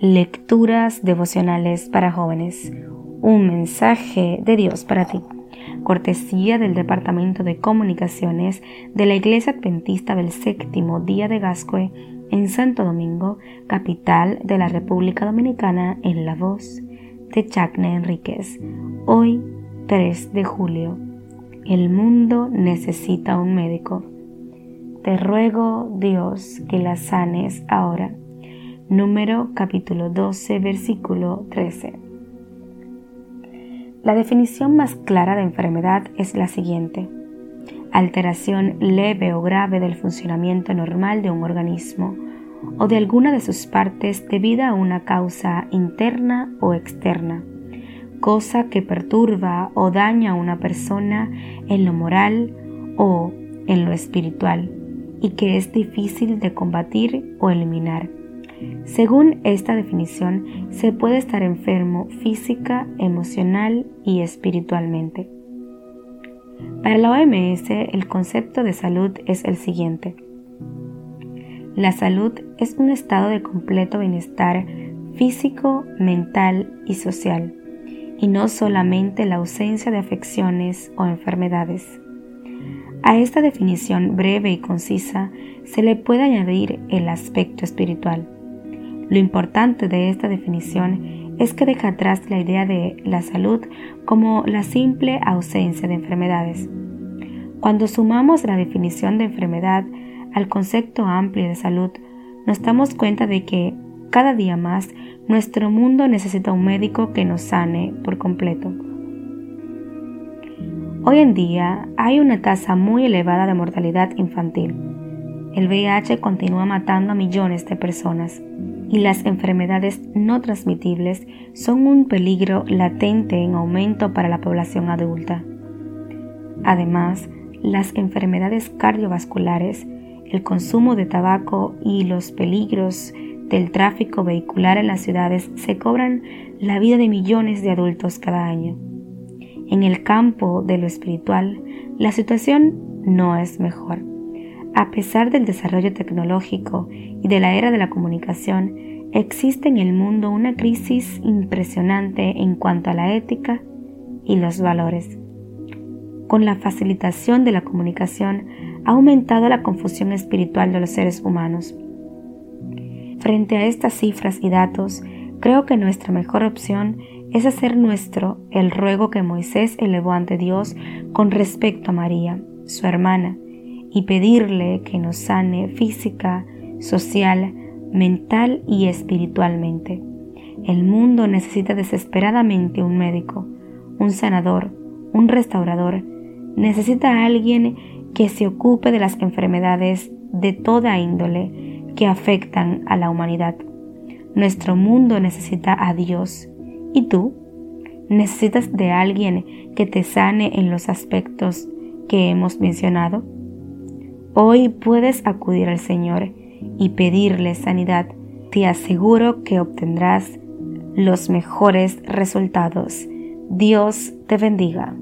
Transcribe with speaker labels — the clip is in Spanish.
Speaker 1: Lecturas devocionales para jóvenes. Un mensaje de Dios para ti. Cortesía del Departamento de Comunicaciones de la Iglesia Adventista del Séptimo Día de Gascue en Santo Domingo, capital de la República Dominicana, en la voz de Chacne Enríquez. Hoy, 3 de julio. El mundo necesita un médico. Te ruego, Dios, que la sanes ahora número capítulo 12, versículo 13. La definición más clara de enfermedad es la siguiente. Alteración leve o grave del funcionamiento normal de un organismo o de alguna de sus partes debida a una causa interna o externa, cosa que perturba o daña a una persona en lo moral o en lo espiritual y que es difícil de combatir o eliminar según esta definición, se puede estar enfermo física, emocional y espiritualmente. Para la OMS, el concepto de salud es el siguiente. La salud es un estado de completo bienestar físico, mental y social, y no solamente la ausencia de afecciones o enfermedades. A esta definición breve y concisa se le puede añadir el aspecto espiritual lo importante de esta definición es que deja atrás la idea de la salud como la simple ausencia de enfermedades. Cuando sumamos la definición de enfermedad al concepto amplio de salud, nos damos cuenta de que cada día más nuestro mundo necesita un médico que nos sane por completo. Hoy en día hay una tasa muy elevada de mortalidad infantil. El VIH continúa matando a millones de personas y las enfermedades no transmitibles son un peligro latente en aumento para la población adulta. Además, las enfermedades cardiovasculares, el consumo de tabaco y los peligros del tráfico vehicular en las ciudades se cobran la vida de millones de adultos cada año. En el campo de lo espiritual, la situación no es mejor. A pesar del desarrollo tecnológico y de la era de la comunicación, existe en el mundo una crisis impresionante en cuanto a la ética y los valores. Con la facilitación de la comunicación ha aumentado la confusión espiritual de los seres humanos. Frente a estas cifras y datos, creo que nuestra mejor opción es hacer nuestro el ruego que Moisés elevó ante Dios con respecto a María, su hermana, y pedirle que nos sane física, social, mental y espiritualmente. El mundo necesita desesperadamente un médico, un sanador, un restaurador. Necesita a alguien que se ocupe de las enfermedades de toda índole que afectan a la humanidad. Nuestro mundo necesita a Dios. ¿Y tú? ¿Necesitas de alguien que te sane en los aspectos que hemos mencionado? Hoy puedes acudir al Señor y pedirle sanidad. Te aseguro que obtendrás los mejores resultados. Dios te bendiga.